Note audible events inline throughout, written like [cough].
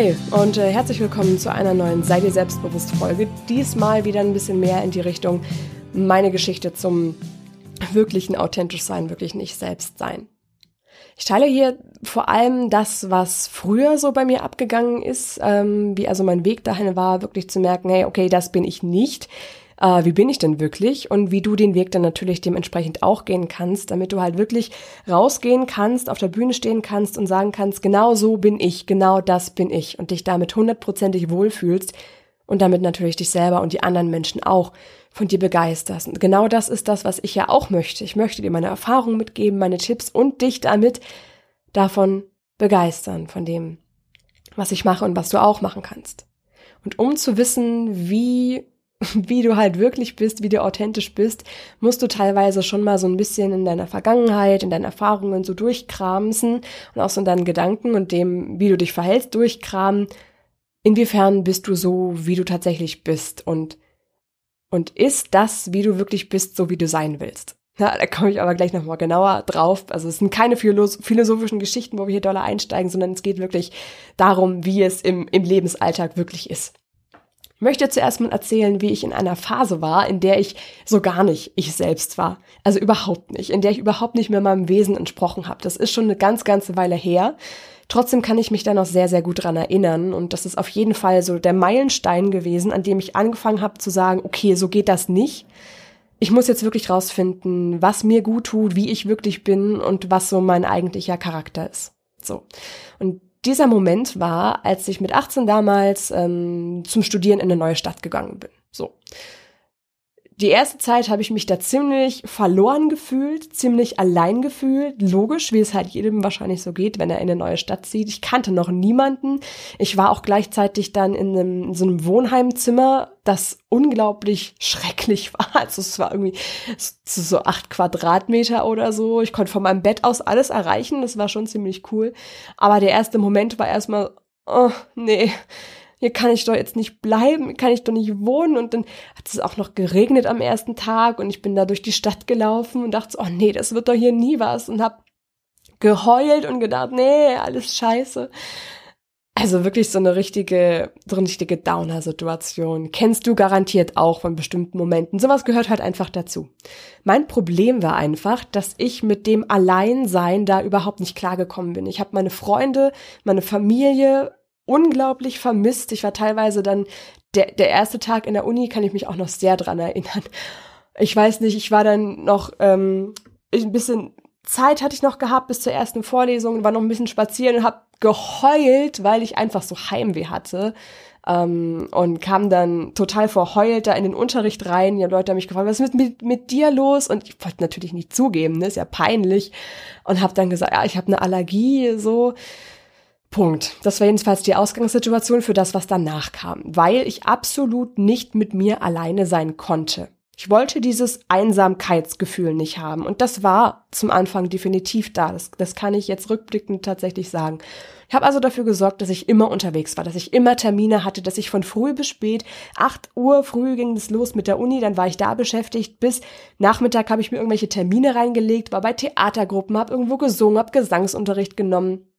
Hi und äh, herzlich willkommen zu einer neuen Sei dir selbstbewusst Folge. Diesmal wieder ein bisschen mehr in die Richtung meine Geschichte zum wirklichen authentisch sein, wirklich nicht selbst sein. Ich teile hier vor allem das, was früher so bei mir abgegangen ist, ähm, wie also mein Weg dahin war, wirklich zu merken, hey, okay, das bin ich nicht äh, wie bin ich denn wirklich und wie du den Weg dann natürlich dementsprechend auch gehen kannst, damit du halt wirklich rausgehen kannst, auf der Bühne stehen kannst und sagen kannst, genau so bin ich, genau das bin ich und dich damit hundertprozentig wohlfühlst und damit natürlich dich selber und die anderen Menschen auch von dir begeisterst. Und genau das ist das, was ich ja auch möchte. Ich möchte dir meine Erfahrungen mitgeben, meine Tipps und dich damit davon begeistern, von dem, was ich mache und was du auch machen kannst. Und um zu wissen, wie [laughs] wie du halt wirklich bist, wie du authentisch bist, musst du teilweise schon mal so ein bisschen in deiner Vergangenheit, in deinen Erfahrungen so durchkramsen und auch so in deinen Gedanken und dem, wie du dich verhältst, durchkramen. Inwiefern bist du so, wie du tatsächlich bist und, und ist das, wie du wirklich bist, so wie du sein willst? Ja, da komme ich aber gleich nochmal genauer drauf. Also es sind keine philosophischen Geschichten, wo wir hier doller einsteigen, sondern es geht wirklich darum, wie es im, im Lebensalltag wirklich ist möchte zuerst mal erzählen, wie ich in einer Phase war, in der ich so gar nicht ich selbst war. Also überhaupt nicht, in der ich überhaupt nicht mehr meinem Wesen entsprochen habe. Das ist schon eine ganz, ganze Weile her. Trotzdem kann ich mich da noch sehr, sehr gut dran erinnern. Und das ist auf jeden Fall so der Meilenstein gewesen, an dem ich angefangen habe zu sagen, okay, so geht das nicht. Ich muss jetzt wirklich rausfinden, was mir gut tut, wie ich wirklich bin und was so mein eigentlicher Charakter ist. So. Und dieser Moment war, als ich mit 18 damals ähm, zum Studieren in eine neue Stadt gegangen bin. So die erste Zeit habe ich mich da ziemlich verloren gefühlt, ziemlich allein gefühlt. Logisch, wie es halt jedem wahrscheinlich so geht, wenn er in eine neue Stadt zieht. Ich kannte noch niemanden. Ich war auch gleichzeitig dann in, einem, in so einem Wohnheimzimmer, das unglaublich schrecklich [laughs] war. Also es war irgendwie so, so acht Quadratmeter oder so. Ich konnte von meinem Bett aus alles erreichen. Das war schon ziemlich cool. Aber der erste Moment war erstmal, oh, nee hier kann ich doch jetzt nicht bleiben, kann ich doch nicht wohnen. Und dann hat es auch noch geregnet am ersten Tag und ich bin da durch die Stadt gelaufen und dachte, so, oh nee, das wird doch hier nie was und hab geheult und gedacht, nee, alles scheiße. Also wirklich so eine richtige, so eine richtige Downer-Situation. Kennst du garantiert auch von bestimmten Momenten. Sowas gehört halt einfach dazu. Mein Problem war einfach, dass ich mit dem Alleinsein da überhaupt nicht klargekommen bin. Ich habe meine Freunde, meine Familie unglaublich vermisst. Ich war teilweise dann, der, der erste Tag in der Uni kann ich mich auch noch sehr dran erinnern. Ich weiß nicht, ich war dann noch ähm, ein bisschen Zeit hatte ich noch gehabt bis zur ersten Vorlesung, war noch ein bisschen spazieren und habe geheult, weil ich einfach so Heimweh hatte. Ähm, und kam dann total verheult da in den Unterricht rein. Ja, Leute haben mich gefragt, was ist mit, mit dir los? Und ich wollte natürlich nicht zugeben, ne? ist ja peinlich. Und habe dann gesagt, ja, ich habe eine Allergie, so. Punkt. Das war jedenfalls die Ausgangssituation für das, was danach kam, weil ich absolut nicht mit mir alleine sein konnte. Ich wollte dieses Einsamkeitsgefühl nicht haben und das war zum Anfang definitiv da. Das, das kann ich jetzt rückblickend tatsächlich sagen. Ich habe also dafür gesorgt, dass ich immer unterwegs war, dass ich immer Termine hatte, dass ich von früh bis spät, 8 Uhr früh ging es los mit der Uni, dann war ich da beschäftigt, bis Nachmittag habe ich mir irgendwelche Termine reingelegt, war bei Theatergruppen, habe irgendwo gesungen, habe Gesangsunterricht genommen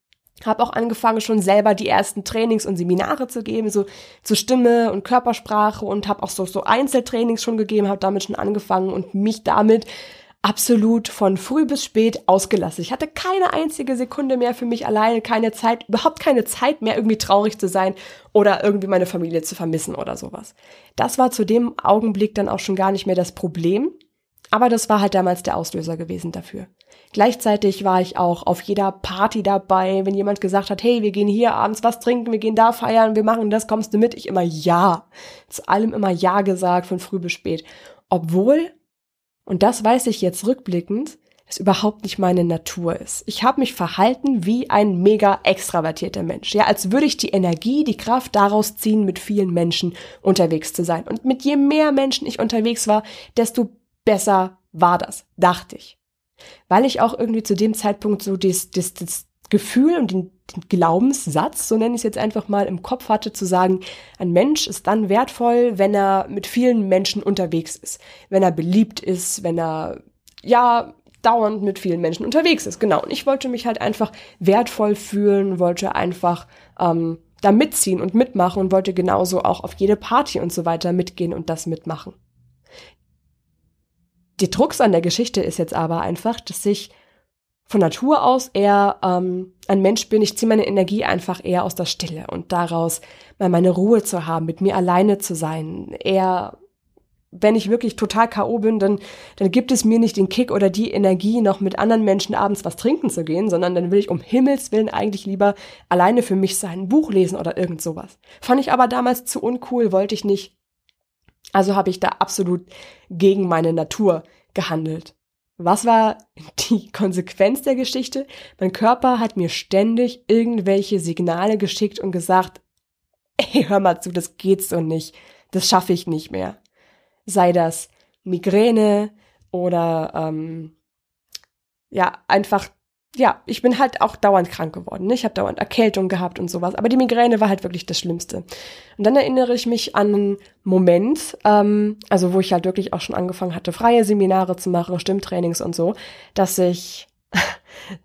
habe auch angefangen, schon selber die ersten Trainings und Seminare zu geben, so zu Stimme und Körpersprache und habe auch so, so Einzeltrainings schon gegeben, habe damit schon angefangen und mich damit absolut von früh bis spät ausgelassen. Ich hatte keine einzige Sekunde mehr für mich alleine, keine Zeit, überhaupt keine Zeit mehr, irgendwie traurig zu sein oder irgendwie meine Familie zu vermissen oder sowas. Das war zu dem Augenblick dann auch schon gar nicht mehr das Problem. Aber das war halt damals der Auslöser gewesen dafür. Gleichzeitig war ich auch auf jeder Party dabei, wenn jemand gesagt hat, hey, wir gehen hier abends was trinken, wir gehen da feiern, wir machen das, kommst du mit? Ich immer ja. Zu allem immer ja gesagt, von früh bis spät. Obwohl Und das weiß ich jetzt rückblickend, es überhaupt nicht meine Natur ist. Ich habe mich verhalten wie ein mega extravertierter Mensch. Ja, als würde ich die Energie, die Kraft daraus ziehen, mit vielen Menschen unterwegs zu sein. Und mit je mehr Menschen ich unterwegs war, desto besser war das, dachte ich. Weil ich auch irgendwie zu dem Zeitpunkt so das, das, das Gefühl und den, den Glaubenssatz, so nenne ich es jetzt einfach mal, im Kopf hatte, zu sagen, ein Mensch ist dann wertvoll, wenn er mit vielen Menschen unterwegs ist, wenn er beliebt ist, wenn er ja dauernd mit vielen Menschen unterwegs ist. Genau. Und ich wollte mich halt einfach wertvoll fühlen, wollte einfach ähm, da mitziehen und mitmachen und wollte genauso auch auf jede Party und so weiter mitgehen und das mitmachen. Die Drucks an der Geschichte ist jetzt aber einfach, dass ich von Natur aus eher ähm, ein Mensch bin. Ich ziehe meine Energie einfach eher aus der Stille und daraus mal meine Ruhe zu haben, mit mir alleine zu sein, eher wenn ich wirklich total K.O. bin, dann, dann gibt es mir nicht den Kick oder die Energie, noch mit anderen Menschen abends was trinken zu gehen, sondern dann will ich um Himmels Willen eigentlich lieber alleine für mich sein, ein Buch lesen oder irgend sowas. Fand ich aber damals zu uncool, wollte ich nicht. Also habe ich da absolut gegen meine Natur gehandelt. Was war die [laughs] Konsequenz der Geschichte? Mein Körper hat mir ständig irgendwelche Signale geschickt und gesagt, ey, hör mal zu, das geht so nicht. Das schaffe ich nicht mehr sei das Migräne oder ähm, ja, einfach, ja, ich bin halt auch dauernd krank geworden. Ne? Ich habe dauernd Erkältung gehabt und sowas. Aber die Migräne war halt wirklich das Schlimmste. Und dann erinnere ich mich an einen Moment, ähm, also wo ich halt wirklich auch schon angefangen hatte, freie Seminare zu machen, Stimmtrainings und so, dass ich [laughs]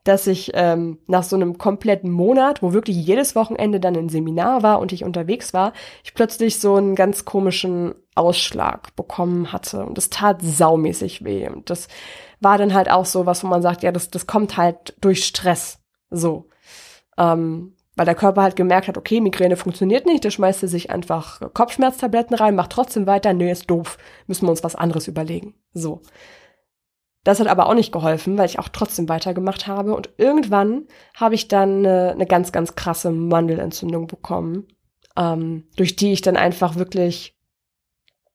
dass ich ähm, nach so einem kompletten Monat, wo wirklich jedes Wochenende dann ein Seminar war und ich unterwegs war, ich plötzlich so einen ganz komischen Ausschlag bekommen hatte und das tat saumäßig weh und das war dann halt auch so was, wo man sagt, ja, das, das kommt halt durch Stress, so. Ähm, weil der Körper halt gemerkt hat, okay, Migräne funktioniert nicht, der schmeißt sich einfach Kopfschmerztabletten rein, macht trotzdem weiter, nee, ist doof, müssen wir uns was anderes überlegen. So. Das hat aber auch nicht geholfen, weil ich auch trotzdem weitergemacht habe. Und irgendwann habe ich dann eine, eine ganz, ganz krasse Mandelentzündung bekommen, ähm, durch die ich dann einfach wirklich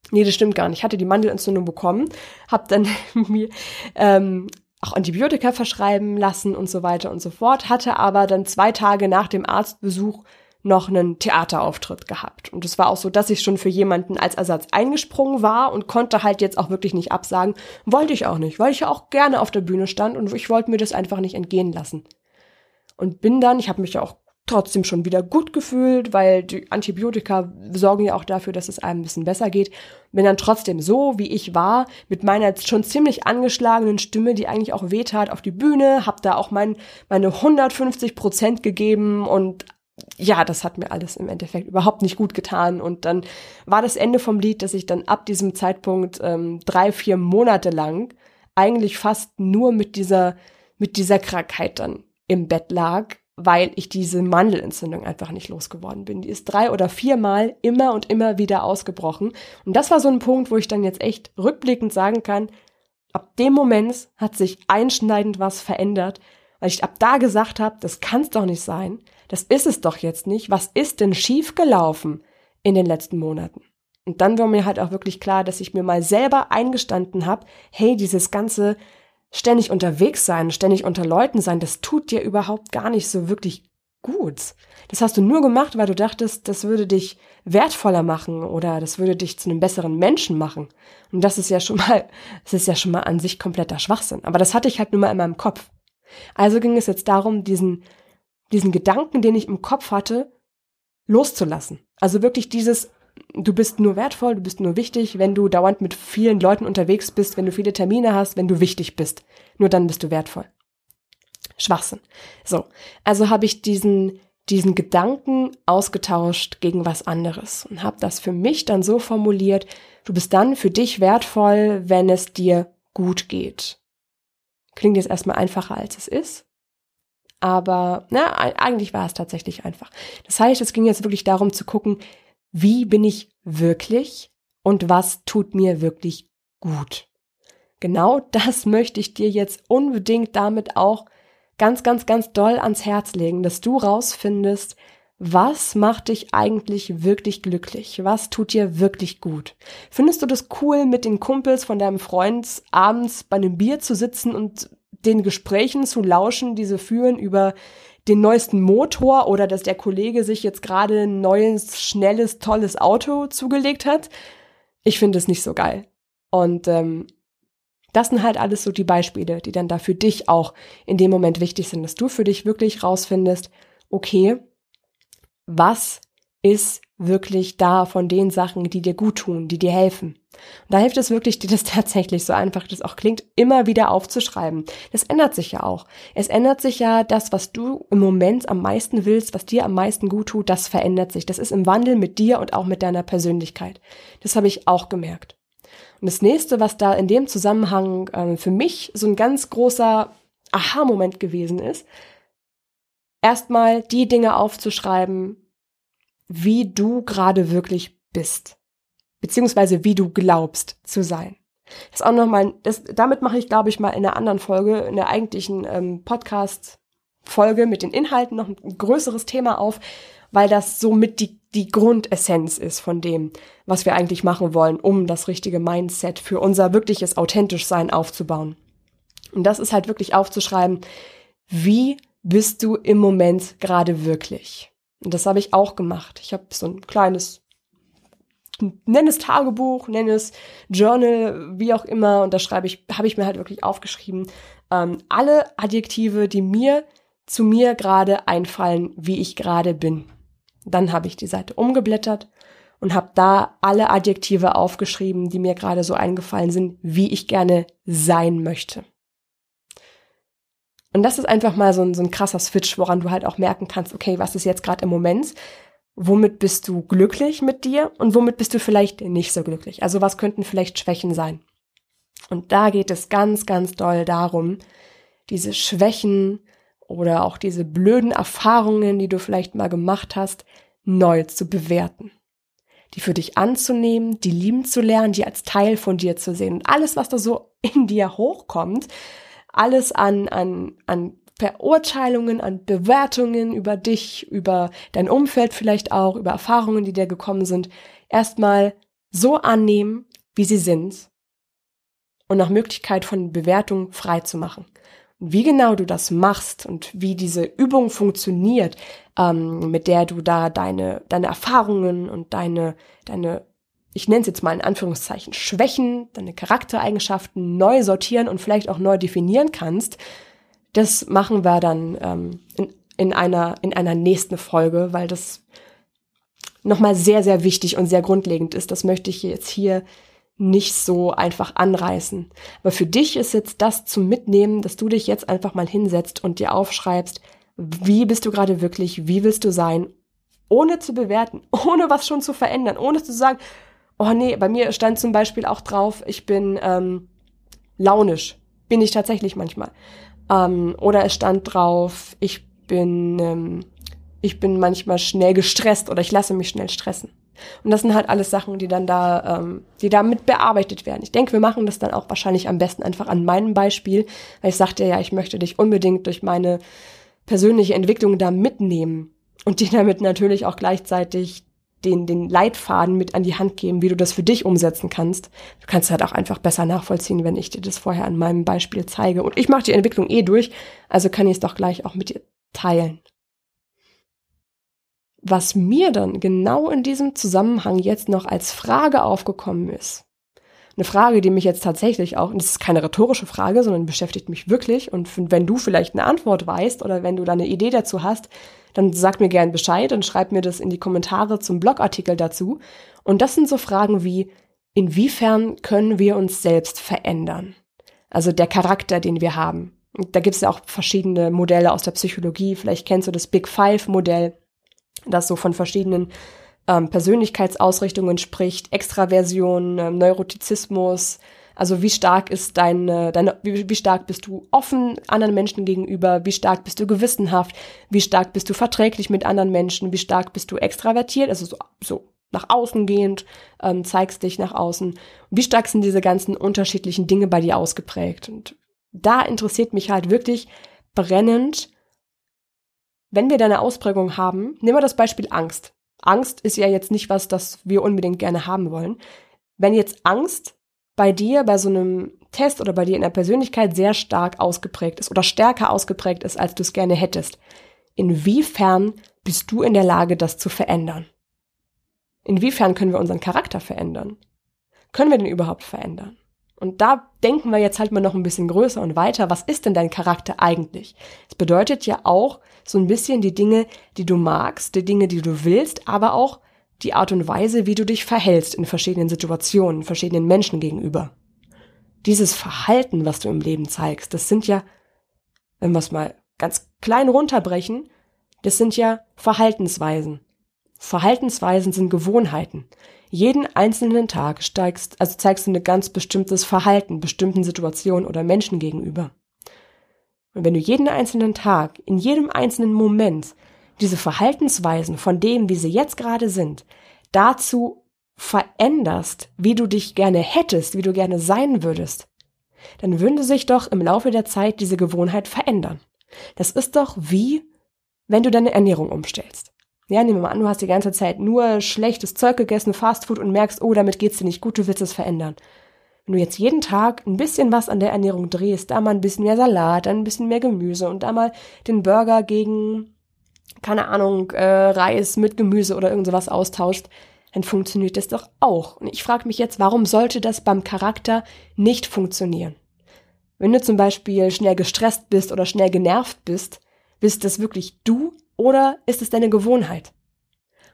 Nee, das stimmt gar nicht. Ich hatte die Mandelentzündung bekommen, habe dann [laughs] mir ähm, auch Antibiotika verschreiben lassen und so weiter und so fort, hatte aber dann zwei Tage nach dem Arztbesuch noch einen Theaterauftritt gehabt. Und es war auch so, dass ich schon für jemanden als Ersatz eingesprungen war und konnte halt jetzt auch wirklich nicht absagen. Wollte ich auch nicht, weil ich ja auch gerne auf der Bühne stand und ich wollte mir das einfach nicht entgehen lassen. Und bin dann, ich habe mich ja auch trotzdem schon wieder gut gefühlt, weil die Antibiotika sorgen ja auch dafür, dass es einem ein bisschen besser geht. Bin dann trotzdem so, wie ich war, mit meiner schon ziemlich angeschlagenen Stimme, die eigentlich auch wehtat, auf die Bühne, hab da auch mein, meine 150 Prozent gegeben und ja, das hat mir alles im Endeffekt überhaupt nicht gut getan. Und dann war das Ende vom Lied, dass ich dann ab diesem Zeitpunkt ähm, drei, vier Monate lang eigentlich fast nur mit dieser, mit dieser Krankheit dann im Bett lag, weil ich diese Mandelentzündung einfach nicht losgeworden bin. Die ist drei oder viermal immer und immer wieder ausgebrochen. Und das war so ein Punkt, wo ich dann jetzt echt rückblickend sagen kann, ab dem Moment hat sich einschneidend was verändert, weil ich ab da gesagt habe, das kann's doch nicht sein. Das ist es doch jetzt nicht. Was ist denn schiefgelaufen in den letzten Monaten? Und dann war mir halt auch wirklich klar, dass ich mir mal selber eingestanden habe, hey, dieses ganze ständig unterwegs sein, ständig unter Leuten sein, das tut dir überhaupt gar nicht so wirklich gut. Das hast du nur gemacht, weil du dachtest, das würde dich wertvoller machen oder das würde dich zu einem besseren Menschen machen. Und das ist ja schon mal, [laughs] das ist ja schon mal an sich kompletter Schwachsinn. Aber das hatte ich halt nur mal in meinem Kopf. Also ging es jetzt darum, diesen, diesen Gedanken, den ich im Kopf hatte, loszulassen. Also wirklich dieses, du bist nur wertvoll, du bist nur wichtig, wenn du dauernd mit vielen Leuten unterwegs bist, wenn du viele Termine hast, wenn du wichtig bist. Nur dann bist du wertvoll. Schwachsinn. So, also habe ich diesen diesen Gedanken ausgetauscht gegen was anderes und habe das für mich dann so formuliert, du bist dann für dich wertvoll, wenn es dir gut geht. Klingt jetzt erstmal einfacher, als es ist. Aber na, eigentlich war es tatsächlich einfach. Das heißt, es ging jetzt wirklich darum zu gucken, wie bin ich wirklich und was tut mir wirklich gut. Genau das [laughs] möchte ich dir jetzt unbedingt damit auch ganz, ganz, ganz doll ans Herz legen, dass du rausfindest, was macht dich eigentlich wirklich glücklich? Was tut dir wirklich gut? Findest du das cool, mit den Kumpels von deinem Freund abends bei einem Bier zu sitzen und den Gesprächen zu lauschen, diese führen über den neuesten Motor oder dass der Kollege sich jetzt gerade ein neues, schnelles, tolles Auto zugelegt hat? Ich finde es nicht so geil. Und ähm, das sind halt alles so die Beispiele, die dann da für dich auch in dem Moment wichtig sind, dass du für dich wirklich rausfindest, okay, was ist wirklich da von den Sachen, die dir gut tun, die dir helfen. Und da hilft es wirklich, dir das [laughs] tatsächlich so einfach das auch klingt, immer wieder aufzuschreiben. Das ändert sich ja auch. Es ändert sich ja das, was du im Moment am meisten willst, was dir am meisten gut tut, das verändert sich. Das ist im Wandel mit dir und auch mit deiner Persönlichkeit. Das habe ich auch gemerkt. Und das nächste, was da in dem Zusammenhang äh, für mich so ein ganz großer Aha-Moment gewesen ist, erstmal die Dinge aufzuschreiben, wie du gerade wirklich bist. Beziehungsweise wie du glaubst zu sein. Das ist auch nochmal, das, damit mache ich, glaube ich, mal in einer anderen Folge, in der eigentlichen ähm, Podcast-Folge mit den Inhalten noch ein größeres Thema auf, weil das somit die, die Grundessenz ist von dem, was wir eigentlich machen wollen, um das richtige Mindset für unser wirkliches authentisch Sein aufzubauen. Und das ist halt wirklich aufzuschreiben, wie bist du im Moment gerade wirklich? Und das habe ich auch gemacht. Ich habe so ein kleines, nenn es Tagebuch, nenn es Journal, wie auch immer. Und da schreibe ich, habe ich mir halt wirklich aufgeschrieben, ähm, alle Adjektive, die mir zu mir gerade einfallen, wie ich gerade bin. Dann habe ich die Seite umgeblättert und habe da alle Adjektive aufgeschrieben, die mir gerade so eingefallen sind, wie ich gerne sein möchte. Und das ist einfach mal so ein, so ein krasser Switch, woran du halt auch merken kannst, okay, was ist jetzt gerade im Moment? Womit bist du glücklich mit dir und womit bist du vielleicht nicht so glücklich? Also was könnten vielleicht Schwächen sein? Und da geht es ganz, ganz doll darum, diese Schwächen oder auch diese blöden Erfahrungen, die du vielleicht mal gemacht hast, neu zu bewerten. Die für dich anzunehmen, die lieben zu lernen, die als Teil von dir zu sehen. Und alles, was da so in dir hochkommt, alles an, an, an Verurteilungen, an Bewertungen über dich, über dein Umfeld vielleicht auch, über Erfahrungen, die dir gekommen sind, erstmal so annehmen, wie sie sind und nach Möglichkeit von Bewertung frei zu machen. wie genau du das machst und wie diese Übung funktioniert, ähm, mit der du da deine, deine Erfahrungen und deine, deine ich nenne es jetzt mal in Anführungszeichen, Schwächen, deine Charaktereigenschaften neu sortieren und vielleicht auch neu definieren kannst, das machen wir dann ähm, in, in, einer, in einer nächsten Folge, weil das nochmal sehr, sehr wichtig und sehr grundlegend ist. Das möchte ich jetzt hier nicht so einfach anreißen. Aber für dich ist jetzt das zum Mitnehmen, dass du dich jetzt einfach mal hinsetzt und dir aufschreibst, wie bist du gerade wirklich, wie willst du sein, ohne zu bewerten, [laughs] ohne was schon zu verändern, ohne zu sagen, Oh nee, bei mir stand zum Beispiel auch drauf, ich bin ähm, launisch. Bin ich tatsächlich manchmal. Ähm, oder es stand drauf, ich bin, ähm, ich bin manchmal schnell gestresst oder ich lasse mich schnell stressen. Und das sind halt alles Sachen, die dann da, ähm, die damit bearbeitet werden. Ich denke, wir machen das dann auch wahrscheinlich am besten einfach an meinem Beispiel, weil ich sagte ja, ich möchte dich unbedingt durch meine persönliche Entwicklung da mitnehmen und dir damit natürlich auch gleichzeitig den, den Leitfaden mit an die Hand geben, wie du das für dich umsetzen kannst. Du kannst halt auch einfach besser nachvollziehen, wenn ich dir das vorher an meinem Beispiel zeige. Und ich mache die Entwicklung eh durch, also kann ich es doch gleich auch mit dir teilen. Was mir dann genau in diesem Zusammenhang jetzt noch als Frage aufgekommen ist, eine Frage, die mich jetzt tatsächlich auch, und das ist keine rhetorische Frage, sondern beschäftigt mich wirklich. Und wenn du vielleicht eine Antwort weißt oder wenn du da eine Idee dazu hast, dann sag mir gern Bescheid und schreib mir das in die Kommentare zum Blogartikel dazu. Und das sind so Fragen wie, inwiefern können wir uns selbst verändern? Also der Charakter, den wir haben. Da gibt es ja auch verschiedene Modelle aus der Psychologie. Vielleicht kennst du das Big Five Modell, das so von verschiedenen ähm, Persönlichkeitsausrichtungen spricht, Extraversion, ähm, Neurotizismus, also wie stark ist deine, deine wie, wie stark bist du offen anderen Menschen gegenüber, wie stark bist du gewissenhaft, wie stark bist du verträglich mit anderen Menschen, wie stark bist du extravertiert, also so, so nach außen gehend, ähm, zeigst dich nach außen. Wie stark sind diese ganzen unterschiedlichen Dinge bei dir ausgeprägt? Und da interessiert mich halt wirklich brennend, wenn wir da eine Ausprägung haben, nehmen wir das Beispiel Angst. Angst ist ja jetzt nicht was, das wir unbedingt gerne haben wollen. Wenn jetzt Angst bei dir, bei so einem Test oder bei dir in der Persönlichkeit sehr stark ausgeprägt ist oder stärker ausgeprägt ist, als du es gerne hättest, inwiefern bist du in der Lage, das zu verändern? Inwiefern können wir unseren Charakter verändern? Können wir den überhaupt verändern? Und da denken wir jetzt halt mal noch ein bisschen größer und weiter. Was ist denn dein Charakter eigentlich? Es bedeutet ja auch so ein bisschen die Dinge, die du magst, die Dinge, die du willst, aber auch die Art und Weise, wie du dich verhältst in verschiedenen Situationen, verschiedenen Menschen gegenüber. Dieses Verhalten, was du im Leben zeigst, das sind ja, wenn wir es mal ganz klein runterbrechen, das sind ja Verhaltensweisen. Verhaltensweisen sind Gewohnheiten. Jeden einzelnen Tag steigst, also zeigst du ein ganz bestimmtes Verhalten bestimmten Situationen oder Menschen gegenüber. Und wenn du jeden einzelnen Tag, in jedem einzelnen Moment diese Verhaltensweisen von dem, wie sie jetzt gerade sind, dazu veränderst, wie du dich gerne hättest, wie du gerne sein würdest, dann würde sich doch im Laufe der Zeit diese Gewohnheit verändern. Das ist doch wie, wenn du deine Ernährung umstellst. Ja, nehmen wir mal an, du hast die ganze Zeit nur schlechtes Zeug gegessen, Fastfood und merkst, oh, damit geht's dir nicht gut, du willst es verändern. Wenn du jetzt jeden Tag ein bisschen was an der Ernährung drehst, da mal ein bisschen mehr Salat, dann ein bisschen mehr Gemüse und da mal den Burger gegen, keine Ahnung, äh, Reis mit Gemüse oder irgend sowas austauscht, dann funktioniert das doch auch. Und ich frage mich jetzt, warum sollte das beim Charakter nicht funktionieren? Wenn du zum Beispiel schnell gestresst bist oder schnell genervt bist, bist das wirklich du oder ist es deine Gewohnheit?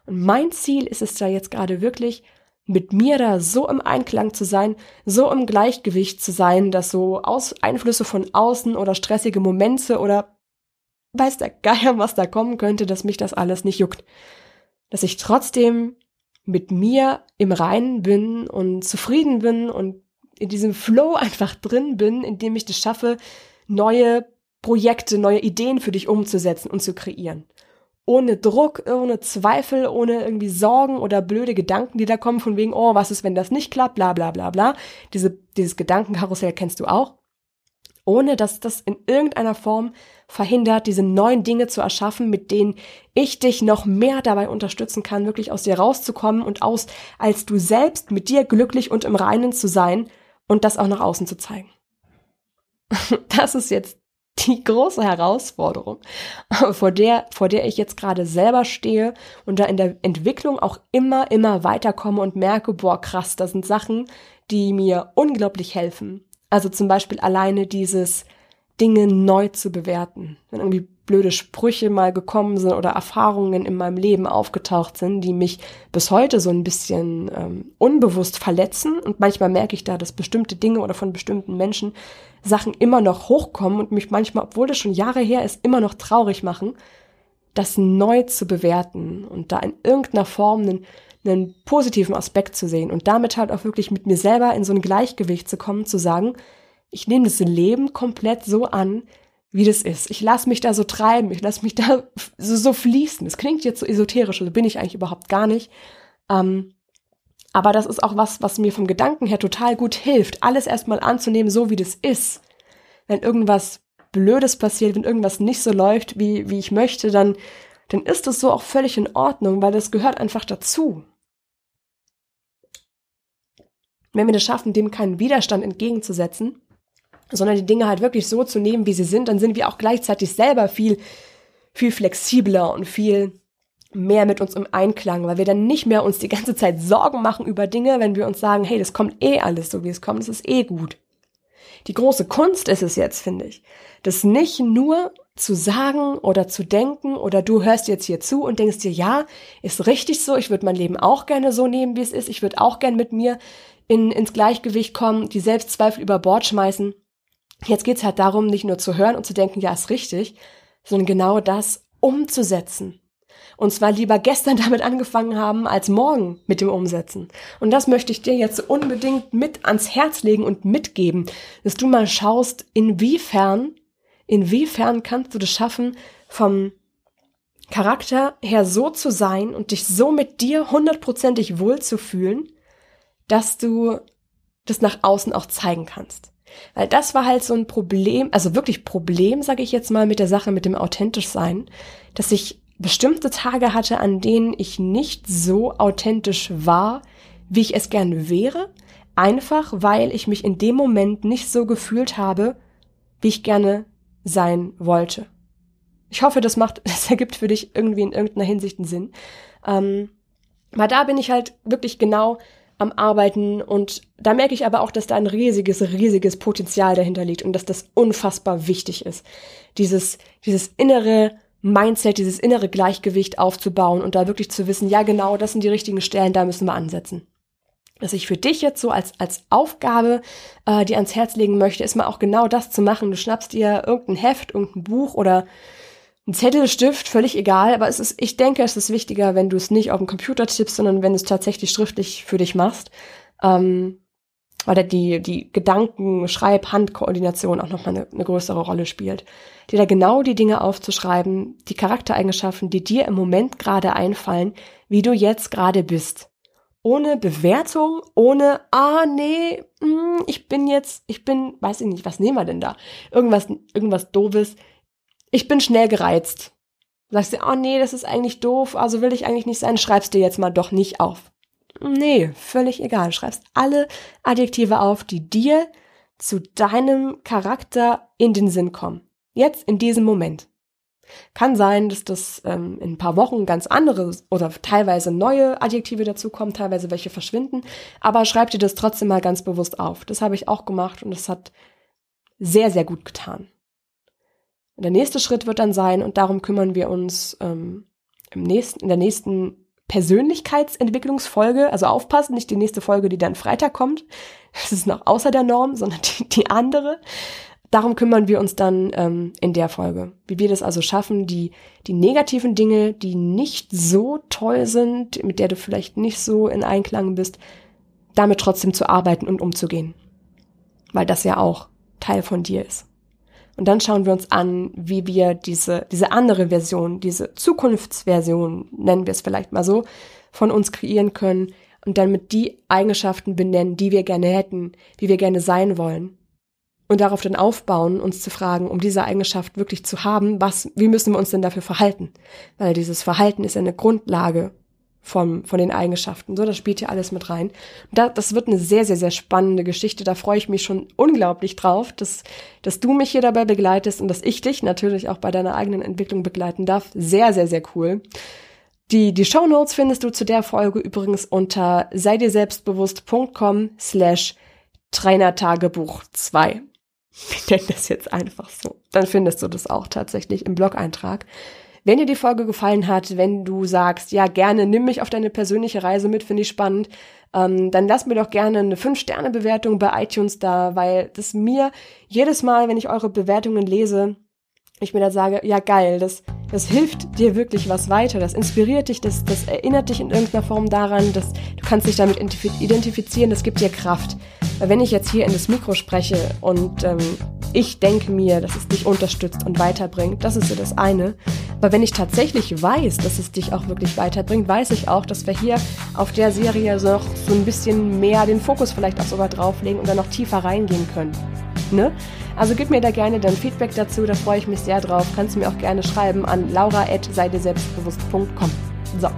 Und mein Ziel ist es da jetzt gerade wirklich, mit mir da so im Einklang zu sein, so im Gleichgewicht zu sein, dass so Aus Einflüsse von außen oder stressige Momente oder weiß der Geier, was da kommen könnte, dass mich das alles nicht juckt. Dass ich trotzdem mit mir im Reinen bin und zufrieden bin und in diesem Flow einfach drin bin, indem ich das schaffe, neue Projekte, neue Ideen für dich umzusetzen und zu kreieren. Ohne Druck, ohne Zweifel, ohne irgendwie Sorgen oder blöde Gedanken, die da kommen von wegen, oh, was ist, wenn das nicht klappt, bla bla bla bla. Diese, dieses Gedankenkarussell kennst du auch. Ohne dass das in irgendeiner Form verhindert, diese neuen Dinge zu erschaffen, mit denen ich dich noch mehr dabei unterstützen kann, wirklich aus dir rauszukommen und aus, als du selbst mit dir glücklich und im Reinen zu sein und das auch nach außen zu zeigen. [laughs] Das ist jetzt die große Herausforderung, vor der, vor der ich jetzt gerade selber stehe und da in der Entwicklung auch immer, immer weiterkomme und merke, boah, krass, das sind Sachen, die mir unglaublich helfen. Also zum Beispiel alleine dieses Dinge neu zu bewerten. Wenn irgendwie blöde Sprüche mal gekommen sind oder Erfahrungen in meinem Leben aufgetaucht sind, die mich bis heute so ein bisschen ähm, unbewusst verletzen. Und manchmal merke ich da, dass bestimmte Dinge oder von bestimmten Menschen Sachen immer noch hochkommen und mich manchmal, obwohl das schon Jahre her ist, immer noch traurig machen, das neu zu bewerten und da in irgendeiner Form einen, einen positiven Aspekt zu sehen und damit halt auch wirklich mit mir selber in so ein Gleichgewicht zu kommen, zu sagen, ich nehme das Leben komplett so an, wie das ist. Ich lasse mich da so treiben, ich lasse mich da [laughs] so, so fließen. Das klingt jetzt so esoterisch, also bin ich eigentlich überhaupt gar nicht. Ähm, aber das ist auch was, was mir vom Gedanken her total gut hilft, alles erstmal anzunehmen, so wie das ist. Wenn irgendwas Blödes passiert, wenn irgendwas nicht so läuft, wie, wie ich möchte, dann, dann ist das so auch völlig in Ordnung, weil das gehört einfach dazu. Wenn wir das schaffen, dem keinen Widerstand entgegenzusetzen, sondern die Dinge halt wirklich so zu nehmen, wie sie sind, dann sind wir auch gleichzeitig selber viel, viel flexibler und viel mehr mit uns im Einklang, weil wir dann nicht mehr uns die ganze Zeit Sorgen machen über Dinge, wenn wir uns sagen, hey, das kommt eh alles so, wie es kommt, das ist eh gut. Die große Kunst ist es jetzt, finde ich, das nicht nur zu sagen oder zu denken oder du hörst jetzt hier zu und denkst dir, ja, ist richtig so, ich würde mein Leben auch gerne so nehmen, wie es ist, ich würde auch gerne mit mir in, ins Gleichgewicht kommen, die Selbstzweifel über Bord schmeißen. Jetzt geht's halt darum, nicht nur zu hören und zu denken, ja, ist richtig, sondern genau das umzusetzen. Und zwar lieber gestern [laughs] damit angefangen haben, als morgen mit dem Umsetzen. Und das möchte ich dir jetzt unbedingt mit ans Herz legen und mitgeben, dass du mal schaust, inwiefern, inwiefern kannst du das schaffen, vom Charakter her so zu sein und dich so mit dir hundertprozentig wohlzufühlen, dass du das nach außen auch zeigen kannst. Weil das war halt so ein Problem, also wirklich Problem, sage ich jetzt mal, mit der Sache mit dem authentisch sein, dass ich bestimmte Tage hatte, an denen ich nicht so authentisch war, wie ich es gerne wäre, einfach weil ich mich in dem Moment nicht so gefühlt habe, wie ich gerne sein wollte. Ich hoffe, das macht, [laughs] das ergibt für dich irgendwie in irgendeiner Hinsicht einen Sinn. Ähm, weil da bin ich halt wirklich genau am Arbeiten und da merke ich aber auch, dass da ein riesiges, riesiges Potenzial dahinter liegt und dass das unfassbar wichtig ist. Dieses, dieses innere Mindset, dieses innere Gleichgewicht aufzubauen und da wirklich zu wissen, ja genau, das sind die richtigen Stellen, da müssen wir ansetzen. Was ich für dich jetzt so als, als Aufgabe äh, dir ans Herz legen möchte, ist mal auch genau das zu machen. Du schnappst dir irgendein Heft, irgendein Buch oder ein Zettel, Stift, völlig egal, aber es ist, ich denke, es ist wichtiger, wenn du es nicht auf dem Computer tippst, sondern wenn du es tatsächlich schriftlich für dich machst. Ähm, weil die, die Gedanken, Schreib, Handkoordination auch nochmal eine, eine größere Rolle spielt. Dir da genau die Dinge aufzuschreiben, die Charaktereigenschaften, die dir im Moment gerade einfallen, wie du jetzt gerade bist. Ohne Bewertung, ohne, ah, nee, mh, hm, ich bin jetzt, ich bin, weiß ich nicht, was nehmen wir denn da? Irgendwas, irgendwas doofes ich bin schnell gereizt. Sagst du, oh nee, das ist eigentlich doof, also will ich eigentlich nicht sein, schreibst dir jetzt mal doch nicht auf. Nee, völlig egal. Schreibst alle Adjektive auf, die dir zu deinem Charakter in den Sinn kommen. Jetzt in diesem Moment. Kann sein, dass das ähm, in ein paar Wochen ganz andere oder teilweise neue Adjektive dazukommen, teilweise welche verschwinden, aber schreib dir das trotzdem mal ganz bewusst auf. Das habe ich auch gemacht und es hat sehr, sehr gut getan. Und der nächste Schritt wird dann sein, und darum kümmern wir uns ähm, im nächsten, in der nächsten Persönlichkeitsentwicklungsfolge, also aufpassen, nicht die nächste Folge, die dann Freitag kommt. Das ist noch außer der Norm, sondern die, die andere. Darum kümmern wir uns dann ähm, in der Folge. Wie wir das also schaffen, die, die negativen Dinge, die nicht so toll sind, mit der du vielleicht nicht so in Einklang bist, damit trotzdem zu arbeiten und umzugehen. Weil das ja auch Teil von dir ist. Und dann schauen wir uns an, wie wir diese, diese andere Version, diese Zukunftsversion, nennen wir es vielleicht mal so, von uns kreieren können und dann mit die Eigenschaften benennen, die wir gerne hätten, wie wir gerne sein wollen. Und darauf dann aufbauen, uns zu fragen, um diese Eigenschaft wirklich zu haben, was, wie müssen wir uns denn dafür verhalten? Weil dieses Verhalten ist eine Grundlage vom, von den Eigenschaften. So, das spielt hier alles mit rein. Da, das wird eine sehr, sehr, sehr spannende Geschichte. Da freue ich mich schon unglaublich drauf, dass, dass du mich hier dabei begleitest und dass ich dich natürlich auch bei deiner eigenen Entwicklung begleiten darf. Sehr, sehr, sehr cool. Die, die Show Notes findest du zu der Folge übrigens unter sei dir selbstbewusst.com slash Trainertagebuch 2. Ich nenne das jetzt einfach so. Dann findest du das auch tatsächlich im Blog-Eintrag. Wenn dir die Folge gefallen hat, wenn du sagst, ja gerne, nimm mich auf deine persönliche Reise mit, finde ich spannend, ähm, dann lass mir doch gerne eine 5-Sterne-Bewertung bei iTunes da, weil das mir jedes Mal, wenn ich eure Bewertungen lese, ich mir da sage, ja geil, das, das hilft dir wirklich was weiter, das inspiriert dich, das, das erinnert dich in irgendeiner Form daran, dass du kannst dich damit identifizieren, das gibt dir Kraft. Weil wenn ich jetzt hier in das Mikro spreche und ähm, ich denke mir, dass es dich unterstützt und weiterbringt, das ist ja das eine. Aber wenn ich tatsächlich weiß, dass es dich auch wirklich weiterbringt, weiß ich auch, dass wir hier auf der Serie noch so ein bisschen mehr den Fokus vielleicht auch sogar drauflegen und dann noch tiefer reingehen können. Ne? Also gib mir da gerne dein Feedback dazu, da freue ich mich sehr drauf. Kannst du mir auch gerne schreiben an laura.seideselbstbewusst.com. So,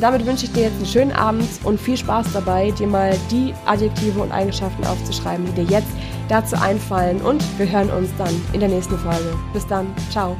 damit wünsche ich dir jetzt einen schönen Abend und viel Spaß dabei, dir mal die Adjektive und Eigenschaften aufzuschreiben, die dir jetzt dazu einfallen. Und wir hören uns dann in der nächsten Folge. Bis dann, ciao.